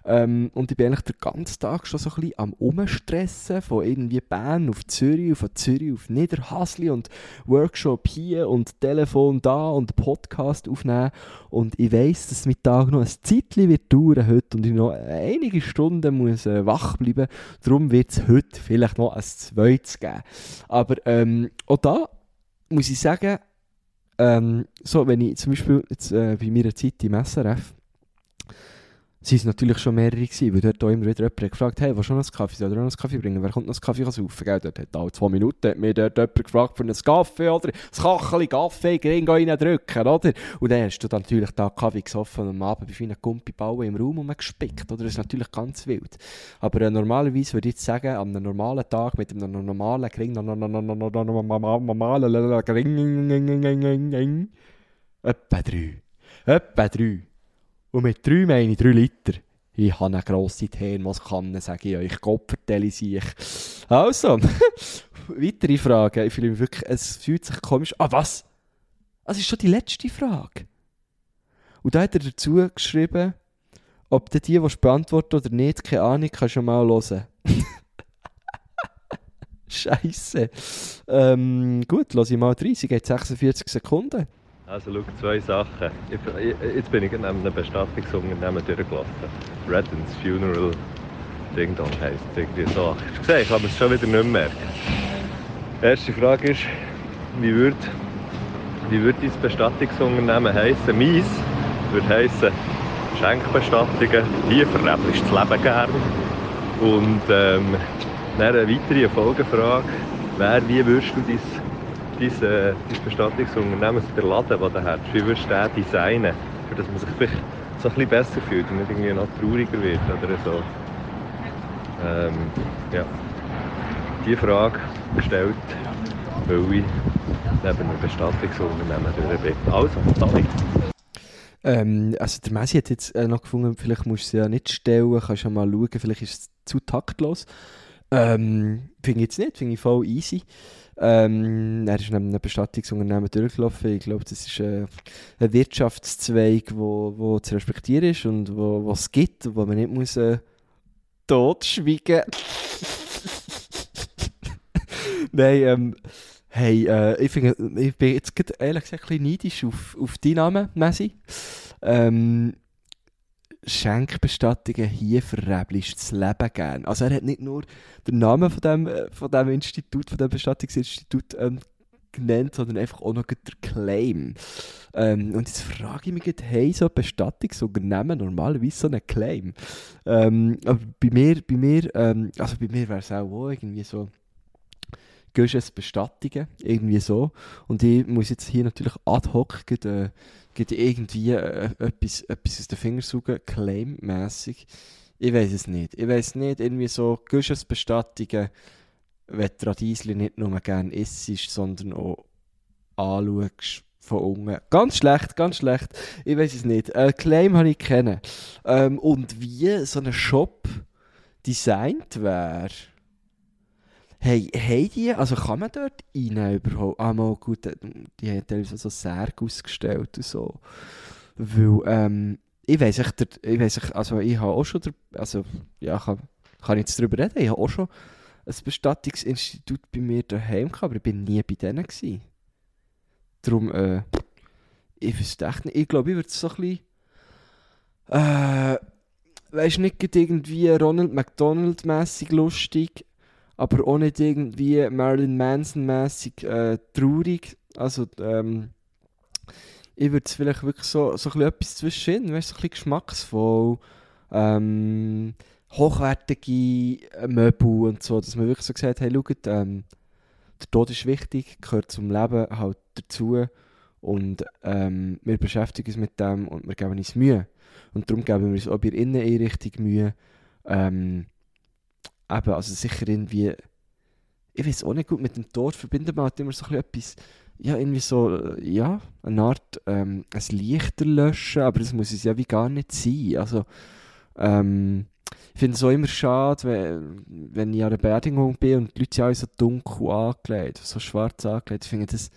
Ähm, und ich bin eigentlich den ganzen Tag schon so ein bisschen am Umstressen, von irgendwie Bern auf Zürich, von Zürich auf Niederhasli und Workshop hier und Telefon da und Podcast aufnehmen. Und ich weiss, dass mein Tag noch ein Zeitchen wird dauern heute und ich noch einige Stunden muss äh, wach bleiben. Darum wird es heute vielleicht noch ein zweites geben. Aber ähm, auch da muss ich sagen, ähm, so, wenn ich zum Beispiel jetzt, äh, bei meiner Zeit im SRF Sie waren natürlich schon mehrere, gewesen, weil dort auch immer wieder jemand gefragt hey, was schon noch einen Kaffee? Soll er noch einen Kaffee bringen? Wer kommt noch einen Kaffee saufen? Gell? Dort hat alle zwei Minuten mir dort jemand gefragt für einen Kaffee, oder? Das Kacheli, Kaffee, Gring reindrücken, oder? Und dann hast du dann natürlich da Kaffee gesoffen und am Abend bei vielen Gumpibauen im Raum rumgespickt, oder? Das ist natürlich ganz wild. Aber äh, normalerweise würde ich jetzt sagen, an einem normalen Tag mit einem normalen Gring, normalen Gring, etwa drei. Etwa drei. Und mit drei meine ich drei Liter. Ich habe eine grosse Thermoskanne, sage ich euch. Gott vertelle ich. Also, weitere Frage. Ich fühle mich wirklich, es fühlt sich komisch Ah, was? Das ist schon die letzte Frage. Und da hat er dazu geschrieben, ob du die, die beantworten oder nicht, keine Ahnung, kannst du mal hören. Scheiße. Ähm, gut, lass ich mal rein. Sie geht 46 Sekunden. Also schau, zwei Sachen. Ich, ich, jetzt bin ich neben einem Bestattungsunternehmen durchgelaufen. Reddens Funeral Ding Dong heisst irgendwie so. Du gesehen? Ich kann es schon wieder nicht merken. Erste Frage ist, wie würde wie würd dein Bestattungsunternehmen heissen? Meins würde heissen Schenkbestattungen. Hier verrebelst das Leben gern. Und ähm, dann eine weitere Folgefrage wäre, wie würdest du dein äh, dein Bestattungsunternehmen, der Laden, den du hast, wie würdest du den designen, für dass man sich vielleicht so ein bisschen besser fühlt und nicht irgendwie noch trauriger wird oder so. Ähm, ja. Die Frage gestellt, weil ich neben einem Bestattungsunternehmen durch bin. Also, sorry. Ähm, also der Messi hat jetzt äh, noch gefunden, vielleicht musst du sie ja nicht stellen, kannst ja mal schauen, vielleicht ist es zu taktlos. Ähm, finde ich jetzt nicht, finde ich voll easy. Ähm, er ist neben einem Bestattungsunternehmen durchgelaufen. Ich glaube, das ist äh, ein Wirtschaftszweig, wo, wo zu respektieren ist und wo, wo es gibt, wo man nicht muss äh, totschweigen Nein, ähm, hey, äh, ich, find, ich bin jetzt ehrlich gesagt ein bisschen neidisch auf, auf deinen Namen, Messi. Ähm, Schenkbestattungen hier verrebelst das Leben gern. Also er hat nicht nur den Namen von dem, äh, von dem Institut, von dem Bestattungsinstitut ähm, genannt, sondern einfach auch noch der Claim. Ähm, und jetzt frage ich mich, hey, so Bestattungsunternehmen normalerweise so einen Claim? Ähm, aber bei mir, bei mir, ähm, also bei mir wäre es auch, auch irgendwie so, gehst es Bestattungen, irgendwie so. Und ich muss jetzt hier natürlich ad hoc äh, gibt irgendwie äh, etwas, etwas aus den Fingern claimmässig. Ich weiß es nicht. Ich weiß nicht, irgendwie so Guschesbestattungen, wenn du Radiesli nicht nur gerne isst, sondern auch anschaust von unten. Ganz schlecht, ganz schlecht. Ich weiß es nicht. Äh, Claim habe ich kennen. Ähm, und wie so ein Shop designt wäre. Hey, hey die, also kann man dort rein überhaupt? Ah, mal gut, äh, die haben teilweise so Särge ausgestellt und so. Weil, ähm, ich weiss echt, ich weiss echt, also ich habe auch schon, der, also, ja, kann, kann ich jetzt darüber reden, ich habe auch schon ein Bestattungsinstitut bei mir daheim gehabt, aber ich bin nie bei denen gewesen. Darum, äh, ich wüsste echt nicht, ich glaube, ich würde so ein bisschen, äh, weißt nicht irgendwie Ronald McDonald-mässig lustig, aber auch nicht irgendwie Marilyn Manson-mäßig äh, traurig. Also, ähm, ich würde es vielleicht wirklich so, so ein etwas zwischen, weißt so ein bisschen geschmacksvoll, ähm, hochwertige Möbel und so, dass man wirklich so gesagt hey, schaut, ähm, der Tod ist wichtig, gehört zum Leben halt dazu und ähm, wir beschäftigen uns mit dem und wir geben uns Mühe. Und darum geben wir uns auch bei der Inneneinrichtung Mühe. Ähm, eben, also sicher irgendwie, ich weiß auch nicht gut, mit dem Tod verbindet man halt immer so etwas, ja, irgendwie so, äh, ja, eine Art, ähm, ein Lichter löschen, aber das muss es ja wie gar nicht sein. Also, ähm, ich finde es auch immer schade, wenn, wenn ich an einer Beerdigung bin und die Leute sind alle so dunkel angelegt, so schwarz angelegt. Ich finde, das,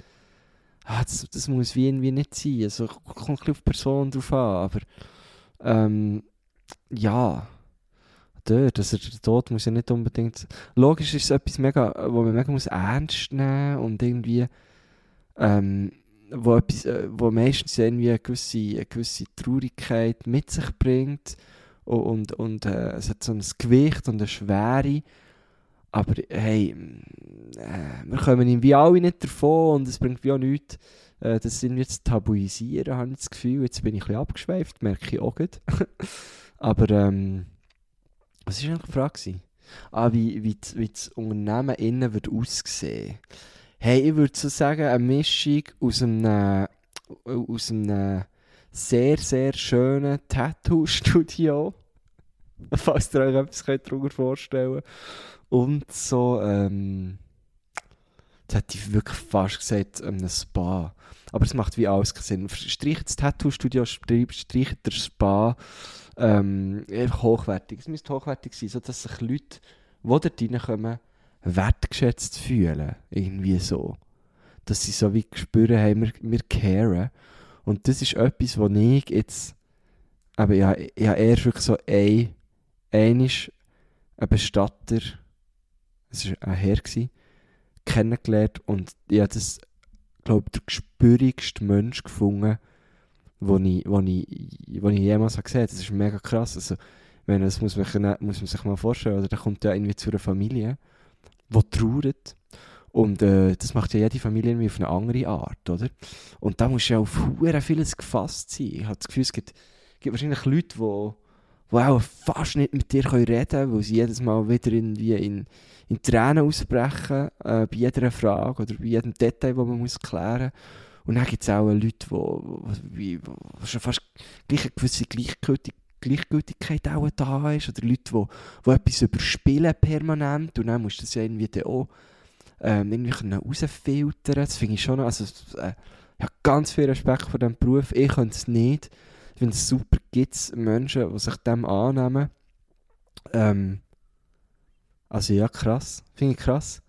ah, das, das muss wie irgendwie nicht sein. Also, kommt ein bisschen auf die Person drauf an, aber ähm, ja, dort, also der Tod muss ja nicht unbedingt... Logisch ist es etwas mega, wo man mega muss ernst nehmen und irgendwie ähm, wo, etwas, äh, wo meistens irgendwie eine gewisse, eine gewisse Traurigkeit mit sich bringt und, und, und äh, es hat so ein Gewicht und eine Schwere. Aber hey, äh, wir kommen ihm wie alle nicht davon und es bringt wie auch nichts, äh, das irgendwie zu tabuisieren, habe ich das Gefühl. Jetzt bin ich ein bisschen abgeschweift, merke ich auch gut. Aber ähm, was war eigentlich die Frage? Ah, wie, wie, das- wie das Unternehmen innen wird aussehen Hey, ich würde so sagen, eine Mischung aus einem, äh, aus einem sehr, sehr schönen Tattoo-Studio. Falls ihr euch etwas könnt darunter vorstellen Und so, ähm, jetzt hätte ich wirklich fast gesagt, einem Spa. Aber es macht wie alles keinen Sinn. Streicht das Tattoo-Studio, streicht der Spa. Ähm, einfach hochwertig. Es müsste hochwertig sein, sodass sich Leute, die dort reinkommen, wertgeschätzt fühlen. Irgendwie so. Dass sie so wie spüren, hey, wir, wir caren. Und das ist etwas, wo ich jetzt, aber ja, ich habe eher wirklich so ein, einisch ein Bestatter, es war ein Herr, gewesen, kennengelernt und ich habe das, glaube ich, der gespürigste Mensch gefunden, wo ich, wo ich, wo ich jemals gesehen habe. Das ist mega krass. Also, wenn, das muss man, muss man sich mal vorstellen. Oder der kommt ja irgendwie zu einer Familie, die trauert. Und äh, das macht ja jede Familie auf eine andere Art, oder? Und da musst du ja auf hure vieles gefasst sein. Ich habe das Gefühl, es gibt, gibt wahrscheinlich Leute, die, die auch fast nicht mit dir reden können, weil sie jedes Mal wieder irgendwie in, in Tränen ausbrechen, äh, bei jeder Frage oder bei jedem Detail, das man muss klären muss. Und dann gibt es auch Leute, die, schon fast gleich eine gewisse Gleichgültig Gleichgültigkeit auch da ist. Oder Leute, die, die etwas überspielen permanent. Und dann musst du das ja irgendwie dann auch ähm, irgendwie rausfiltern. Das finde ich schon, also äh, ich habe ganz viel Respekt vor diesem Beruf. Ich könnte es nicht. Ich finde es super, gibt es Menschen, die sich dem annehmen. Ähm, also ja, krass. Finde ich krass.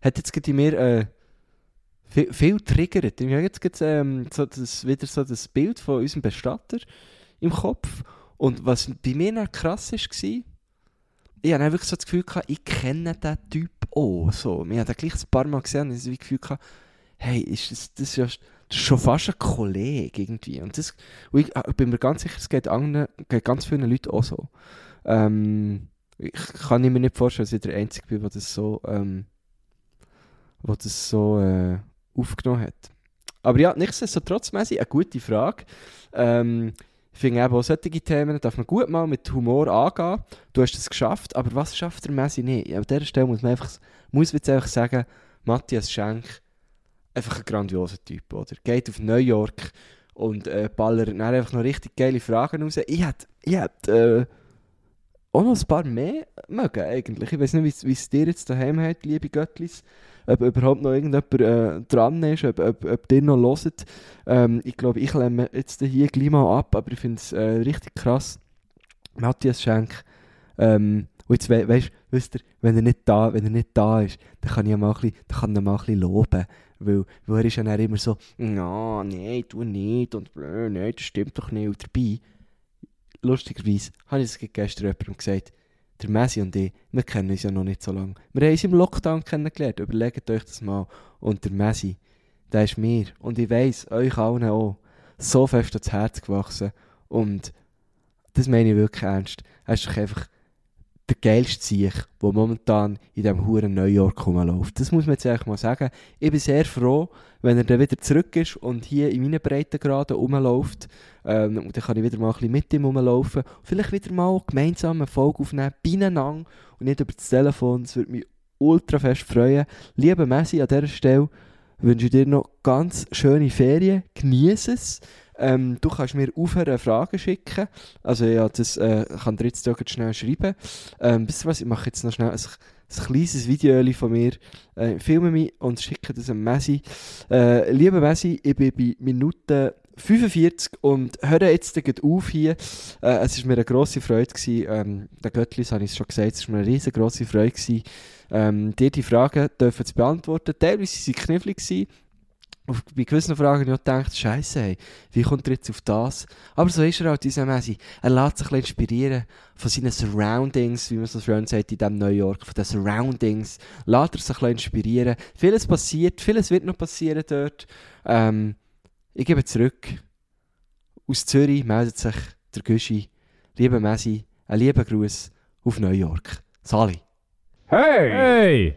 Hat jetzt gerade in mir äh, viel, viel triggert. Ich habe jetzt ähm, so das, wieder so das Bild von unserem Bestatter im Kopf. Und was bei mir dann krass war, ich habe dann wirklich so das Gefühl gehabt, ich kenne diesen Typ auch. So. Haben den gleich ein paar Mal gesehen und ich habe das Gefühl gehabt, hey, ist das, das, ist ja, das ist schon fast ein Kollege irgendwie. Und das, und ich, ich bin mir ganz sicher, es geht, anderen, geht ganz vielen Leuten auch so. Ähm, ich kann mir nicht vorstellen, dass ich der Einzige bin, der das so, ähm, der das so äh, aufgenommen hat. Aber ja, nichtsdestotrotz, Messi, eine gute Frage. Ähm, ich finde eben auch solche Themen darf man gut mal mit Humor angehen. Du hast es geschafft, aber was schafft der Messi nicht? An dieser Stelle muss man einfach, muss jetzt einfach sagen, Matthias Schenk, einfach ein grandioser Typ, oder? Geht auf New York und äh, ballert dann einfach noch richtig geile Fragen raus. Ich hätte, ich hätte äh, auch noch ein paar mehr mögen, eigentlich. Ich weiß nicht, wie es dir jetzt daheim hat, liebe Göttlis. Ob überhaupt noch irgendjemand äh, dran ist, ob, ob, ob ihr noch hört. Ähm, ich glaube, ich lehne jetzt hier gleich mal ab, aber ich finde es äh, richtig krass. Matthias Schenk. Ähm, und jetzt we weißt, wisst ihr, wenn er, nicht da, wenn er nicht da ist, dann kann ich ihn mal ein bisschen, dann kann ich mal loben. Weil, weil er ist ja immer so, ja, nein, tu nicht und blö, nein, das stimmt doch nicht. Und dabei, lustigerweise, habe ich es gestern jemandem gesagt, der Messi und ich, wir kennen uns ja noch nicht so lange. Wir haben uns im Lockdown kennengelernt, überlegt euch das mal. Und der Messi, der ist mir, und ich weiss, euch allen auch, so fest ans Herz gewachsen. Und das meine ich wirklich ernst. Er ist einfach der geilste Sieg, der momentan in diesem huren New York rumläuft. Das muss man jetzt einfach mal sagen. Ich bin sehr froh, wenn er dann wieder zurück ist und hier in meinen Breitengraden rumläuft. Ähm, und dann kann ich wieder mal ein bisschen mit ihm rumlaufen. Vielleicht wieder mal gemeinsam eine Folge aufnehmen, beieinander und nicht über das Telefon. Das würde mich ultra fest freuen. Lieber Messi, an dieser Stelle wünsche ich dir noch ganz schöne Ferien. Genieße es. Ähm, du kannst mir aufhören, Fragen schicken. Also ja, das äh, kann dir jetzt gerade schnell schreiben. Ähm, wisst ihr was, ich mache jetzt noch schnell ein, ein kleines Video von mir, äh, filme mich und schicke das an Messi. Äh, lieber Messi, ich bin bei Minute 45 und höre jetzt auf hier. Äh, es war mir eine grosse Freude. Gewesen. Ähm, der Göttlis habe ich es schon gesagt, es war mir eine riesengroße Freude, gewesen, ähm, dir die Fragen dürfen zu beantworten. Teilweise waren sie knifflig. Gewesen. Auf, bei gewissen Fragen auch gedacht, Scheiße, hey, wie kommt er jetzt auf das? Aber so ist er halt, dieser Messi. Er lässt sich ein bisschen inspirieren von seinen Surroundings, wie man so schön sagt in diesem New York, von den Surroundings. Lässt er sich ein bisschen inspirieren. Vieles passiert, vieles wird noch passieren dort. Ähm, ich gebe zurück. Aus Zürich meldet sich der Güschi. Lieber Messi, ein lieber Gruß auf New York. Sali. Hey!